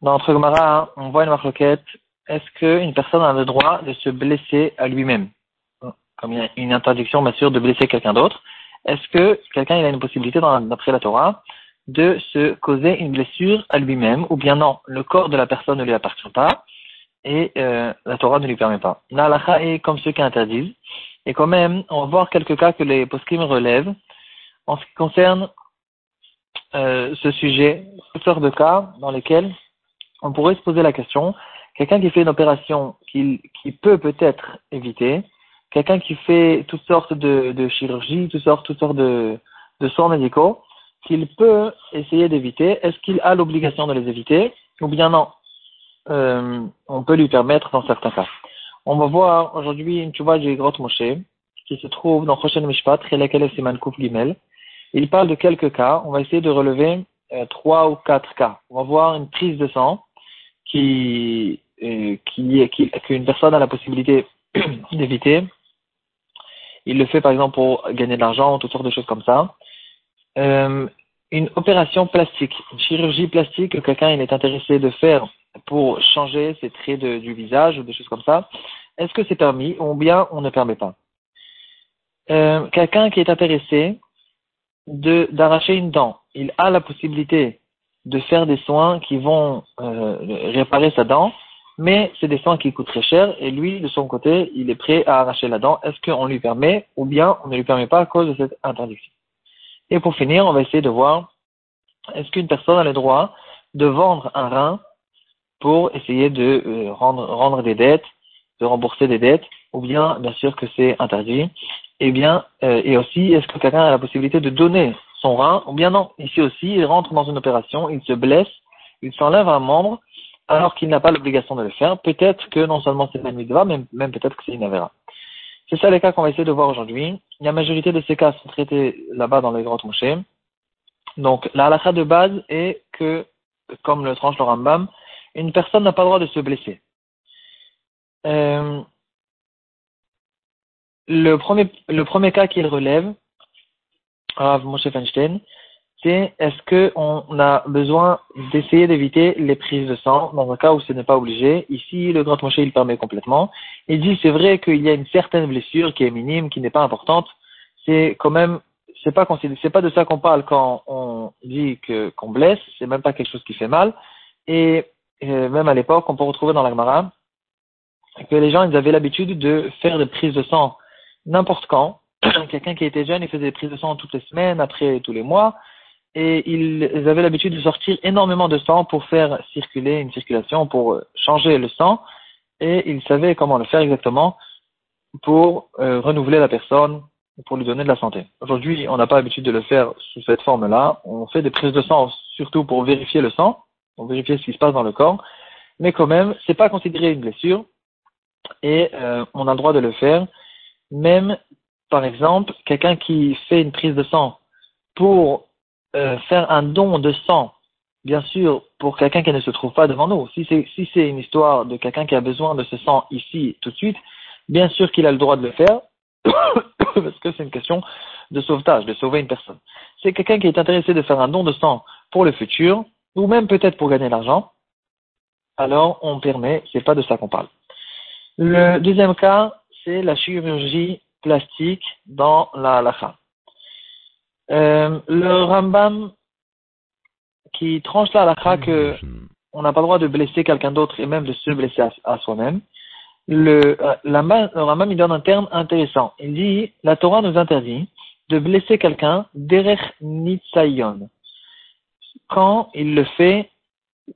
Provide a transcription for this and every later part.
Dans notre Gemara, on voit une marquette. Est-ce qu'une personne a le droit de se blesser à lui-même? Comme il y a une interdiction, bien sûr, de blesser quelqu'un d'autre. Est-ce que quelqu'un a une possibilité, d'après la Torah, de se causer une blessure à lui-même Ou bien non, le corps de la personne ne lui appartient pas et euh, la Torah ne lui permet pas? La est comme ceux qui interdisent. Et quand même, on va voir quelques cas que les poskim relèvent en ce qui concerne euh, ce sujet, sortes de cas dans lesquels on pourrait se poser la question, quelqu'un qui fait une opération qui, qui peut peut-être éviter, quelqu'un qui fait toutes sortes de, de chirurgies, toutes sortes, toutes sortes de, de soins médicaux, qu'il peut essayer d'éviter, est-ce qu'il a l'obligation de les éviter, ou bien non, euh, on peut lui permettre dans certains cas. On va voir aujourd'hui une tchouva du Grotte Moshe, qui se trouve dans Choshen Mishpat, Siman Kouf Gimel, il parle de quelques cas. On va essayer de relever euh, trois ou quatre cas. On va voir une prise de sang qui, euh, qui, qu'une personne a la possibilité d'éviter. Il le fait par exemple pour gagner de l'argent, toutes sortes de choses comme ça. Euh, une opération plastique, une chirurgie plastique que quelqu'un est intéressé de faire pour changer ses traits de, du visage ou des choses comme ça. Est-ce que c'est permis ou bien on ne permet pas? Euh, Quelqu'un qui est intéressé d'arracher une dent, il a la possibilité de faire des soins qui vont euh, réparer sa dent, mais c'est des soins qui coûtent très cher et lui, de son côté, il est prêt à arracher la dent. Est-ce qu'on lui permet ou bien on ne lui permet pas à cause de cette interdiction? Et pour finir, on va essayer de voir est-ce qu'une personne a le droit de vendre un rein pour essayer de euh, rendre, rendre des dettes, de rembourser des dettes, ou bien bien sûr que c'est interdit? Eh bien, euh, et aussi, est-ce que quelqu'un a la possibilité de donner son rein Ou bien non, ici aussi, il rentre dans une opération, il se blesse, il s'enlève un membre, alors qu'il n'a pas l'obligation de le faire. Peut-être que non seulement c'est une mitzvah, mais même peut-être que c'est une. C'est ça les cas qu'on va essayer de voir aujourd'hui. La majorité de ces cas sont traités là-bas dans les grottes mouchées. Donc, la halakha de base est que, comme le tranche le Rambam, une personne n'a pas le droit de se blesser. Euh, le premier, le premier cas qu'il relève, Rav Moshe Feinstein, c'est est-ce qu'on a besoin d'essayer d'éviter les prises de sang dans un cas où ce n'est pas obligé? Ici, le Grand Moshe, il permet complètement. Il dit, c'est vrai qu'il y a une certaine blessure qui est minime, qui n'est pas importante. C'est quand même, c'est pas pas de ça qu'on parle quand on dit qu'on blesse. C'est même pas quelque chose qui fait mal. Et, euh, même à l'époque, on peut retrouver dans l'Agmara que les gens, ils avaient l'habitude de faire des prises de sang n'importe quand. Quelqu'un qui était jeune, il faisait des prises de sang toutes les semaines, après tous les mois, et ils avaient l'habitude de sortir énormément de sang pour faire circuler une circulation, pour changer le sang, et ils savaient comment le faire exactement pour euh, renouveler la personne, pour lui donner de la santé. Aujourd'hui, on n'a pas l'habitude de le faire sous cette forme-là. On fait des prises de sang surtout pour vérifier le sang, pour vérifier ce qui se passe dans le corps, mais quand même, c'est pas considéré une blessure, et euh, on a le droit de le faire même, par exemple, quelqu'un qui fait une prise de sang pour euh, faire un don de sang, bien sûr, pour quelqu'un qui ne se trouve pas devant nous. Si c'est si une histoire de quelqu'un qui a besoin de ce sang ici tout de suite, bien sûr qu'il a le droit de le faire, parce que c'est une question de sauvetage, de sauver une personne. C'est quelqu'un qui est intéressé de faire un don de sang pour le futur, ou même peut-être pour gagner l'argent, alors on permet, c'est pas de ça qu'on parle. Le deuxième cas, c'est la chirurgie plastique dans la halakha. Euh, le Rambam qui tranche la halakha que on n'a pas le droit de blesser quelqu'un d'autre et même de se blesser à, soi-même. Le, euh, le Rambam il donne un terme intéressant. Il dit la Torah nous interdit de blesser quelqu'un derech nitsayon quand il le fait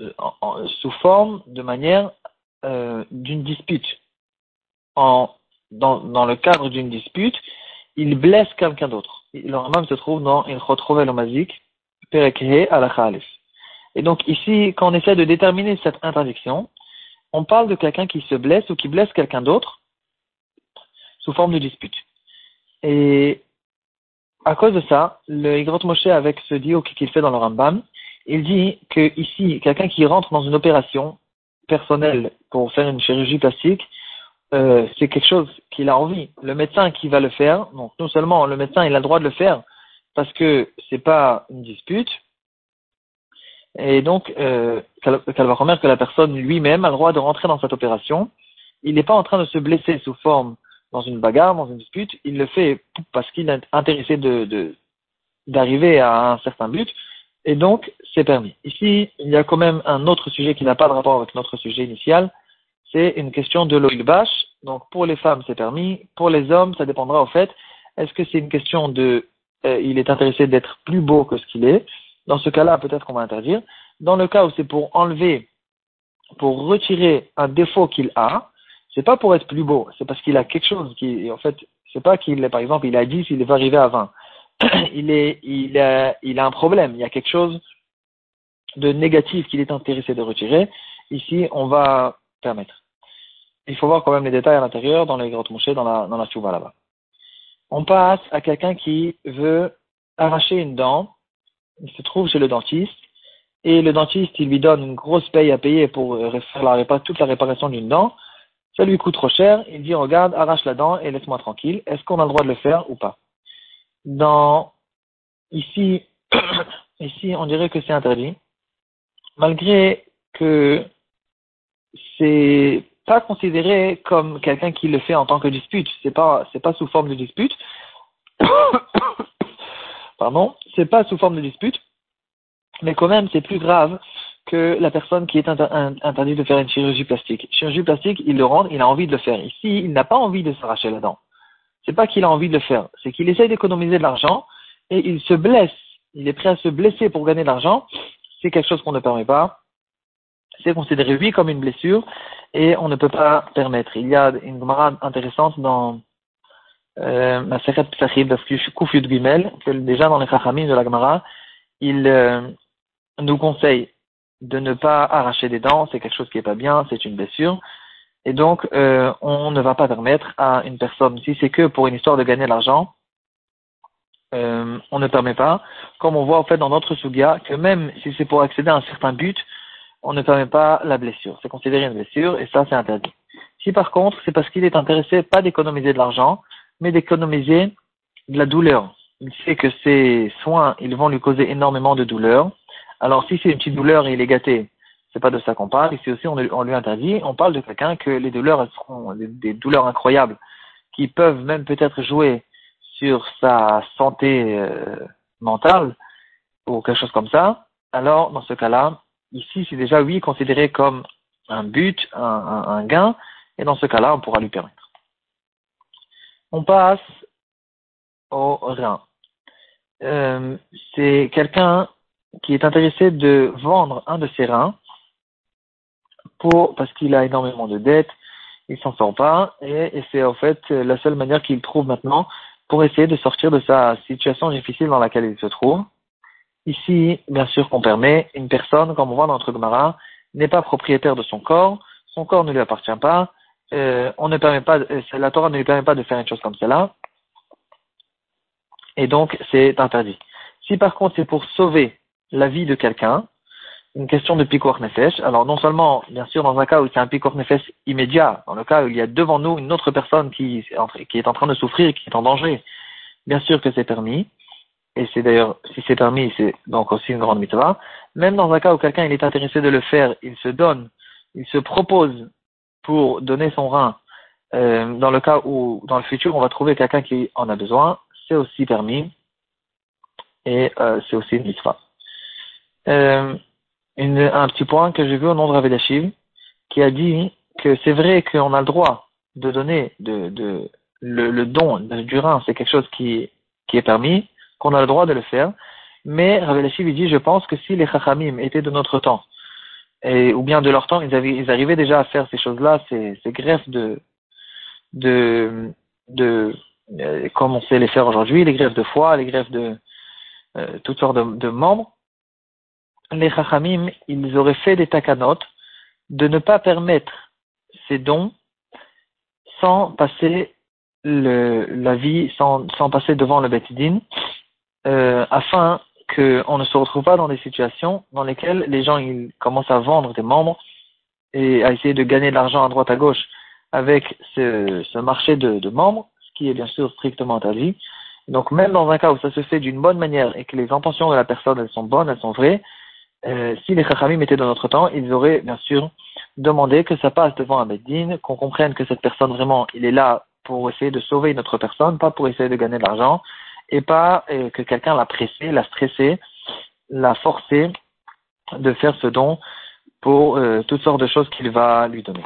euh, sous forme de manière euh, d'une dispute en dans, le cadre d'une dispute, il blesse quelqu'un d'autre. Le Ramam se trouve dans Il retrouve le Mazik, Perekhe al Et donc ici, quand on essaie de déterminer cette interdiction, on parle de quelqu'un qui se blesse ou qui blesse quelqu'un d'autre sous forme de dispute. Et à cause de ça, le Igrot Moshe, avec ce dio qu'il fait dans le Rambam, il dit que ici, quelqu'un qui rentre dans une opération personnelle pour faire une chirurgie plastique, euh, c'est quelque chose qu'il a envie. Le médecin qui va le faire, donc non seulement le médecin il a le droit de le faire parce que c'est pas une dispute, Et donc, euh, qu'elle va remettre que la personne lui-même a le droit de rentrer dans cette opération. Il n'est pas en train de se blesser sous forme dans une bagarre, dans une dispute. Il le fait parce qu'il est intéressé de d'arriver à un certain but. Et donc, c'est permis. Ici, il y a quand même un autre sujet qui n'a pas de rapport avec notre sujet initial. C'est une question de l'oil bash. Donc, pour les femmes, c'est permis. Pour les hommes, ça dépendra au fait. Est-ce que c'est une question de, euh, il est intéressé d'être plus beau que ce qu'il est? Dans ce cas-là, peut-être qu'on va interdire. Dans le cas où c'est pour enlever, pour retirer un défaut qu'il a, c'est pas pour être plus beau, c'est parce qu'il a quelque chose qui, en fait, c'est pas qu'il est, par exemple, il a 10, il va arriver à 20. il est, il a, il a un problème, il y a quelque chose de négatif qu'il est intéressé de retirer. Ici, on va permettre. Il faut voir quand même les détails à l'intérieur, dans les grottes mouchées, dans la, dans là-bas. On passe à quelqu'un qui veut arracher une dent. Il se trouve chez le dentiste, et le dentiste, il lui donne une grosse paye à payer pour euh, faire la toute la réparation d'une dent, ça lui coûte trop cher, il dit, regarde, arrache la dent et laisse-moi tranquille, est-ce qu'on a le droit de le faire ou pas? Dans, ici, ici, on dirait que c'est interdit, malgré que c'est pas considéré comme quelqu'un qui le fait en tant que dispute, c'est pas, pas sous forme de dispute, pardon, c'est pas sous forme de dispute, mais quand même c'est plus grave que la personne qui est interdite de faire une chirurgie plastique. Chirurgie plastique, il le rend, il a envie de le faire. Ici, il n'a pas envie de s'arracher la dent. C'est pas qu'il a envie de le faire, c'est qu'il essaye d'économiser de l'argent et il se blesse. Il est prêt à se blesser pour gagner de l'argent. C'est quelque chose qu'on ne permet pas. C'est considéré oui comme une blessure et on ne peut pas permettre. Il y a une camarade intéressante dans euh, Maseret Psachim, Kufyud Gimel, que déjà dans les Chachamim de la Gemara, il euh, nous conseille de ne pas arracher des dents, c'est quelque chose qui est pas bien, c'est une blessure. Et donc, euh, on ne va pas permettre à une personne, si c'est que pour une histoire de gagner de l'argent, euh, on ne permet pas, comme on voit en fait dans notre Sugia, que même si c'est pour accéder à un certain but, on ne permet pas la blessure. C'est considéré une blessure et ça, c'est interdit. Si par contre, c'est parce qu'il est intéressé pas d'économiser de l'argent, mais d'économiser de la douleur. Il sait que ces soins, ils vont lui causer énormément de douleur. Alors si c'est une petite douleur et il est gâté, c'est pas de ça qu'on parle. Ici aussi, on, lui interdit. On parle de quelqu'un que les douleurs elles seront des, douleurs incroyables qui peuvent même peut-être jouer sur sa santé euh, mentale ou quelque chose comme ça. Alors dans ce cas-là, ici c'est déjà oui considéré comme un but, un, gain, et dans ce cas-là, on pourra lui permettre. On passe au rein. Euh, c'est quelqu'un qui est intéressé de vendre un de ses reins parce qu'il a énormément de dettes, il s'en sort pas et, c'est en fait la seule manière qu'il trouve maintenant pour essayer de sortir de sa situation difficile dans laquelle il se trouve. Ici, bien sûr qu'on permet, une personne, comme on voit dans notre Gemara, n'est pas propriétaire de son corps, son corps ne lui appartient pas, euh, on ne permet pas, euh, la Torah ne lui permet pas de faire une chose comme cela, et donc c'est interdit. Si par contre c'est pour sauver la vie de quelqu'un, une question de picor nefesh, alors non seulement, bien sûr, dans un cas où c'est un picor nefesh immédiat, dans le cas où il y a devant nous une autre personne qui est en train de souffrir, qui est en danger, bien sûr que c'est permis, et c'est d'ailleurs, si c'est permis, c'est donc aussi une grande mitzvah, même dans un cas où quelqu'un est intéressé de le faire, il se donne, il se propose pour donner son rein, euh, dans le cas où dans le futur on va trouver quelqu'un qui en a besoin, c'est aussi permis. Et euh, c'est aussi une mitzvah. Euh, un petit point que j'ai vu au nom de Rav qui a dit que c'est vrai qu'on a le droit de donner de, de le, don du rein, c'est quelque chose qui, qui est permis, qu'on a le droit de le faire, mais Rav il dit, je pense que si les chachamim étaient de notre temps, et, ou bien de leur temps, ils, avaient, ils arrivaient déjà à faire ces choses-là, ces, ces greffes de, de, de euh, comme on sait les faire aujourd'hui, les greffes de foie, les greffes de euh, toutes sortes de, de, membres. Les chachamim, ils auraient fait des takanot de ne pas permettre ces dons sans passer le, la vie, sans, sans passer devant le Betidin, euh, afin qu'on ne se retrouve pas dans des situations dans lesquelles les gens commencent à vendre des membres et à essayer de gagner de l'argent à droite à gauche avec ce, marché de, membres, ce qui est bien sûr strictement interdit. Donc même dans un cas où ça se fait d'une bonne manière et que les intentions de la personne elles sont bonnes, elles sont vraies, euh, si les Chachamim étaient dans notre temps, ils auraient bien sûr demandé que ça passe devant un Beddin, qu'on comprenne que cette personne vraiment, il est là pour essayer de sauver une autre personne, pas pour essayer de gagner de l'argent, et pas que quelqu'un l'a pressé, l'a stressé, l'a forcé de faire ce don pour euh, toutes sortes de choses qu'il va lui donner.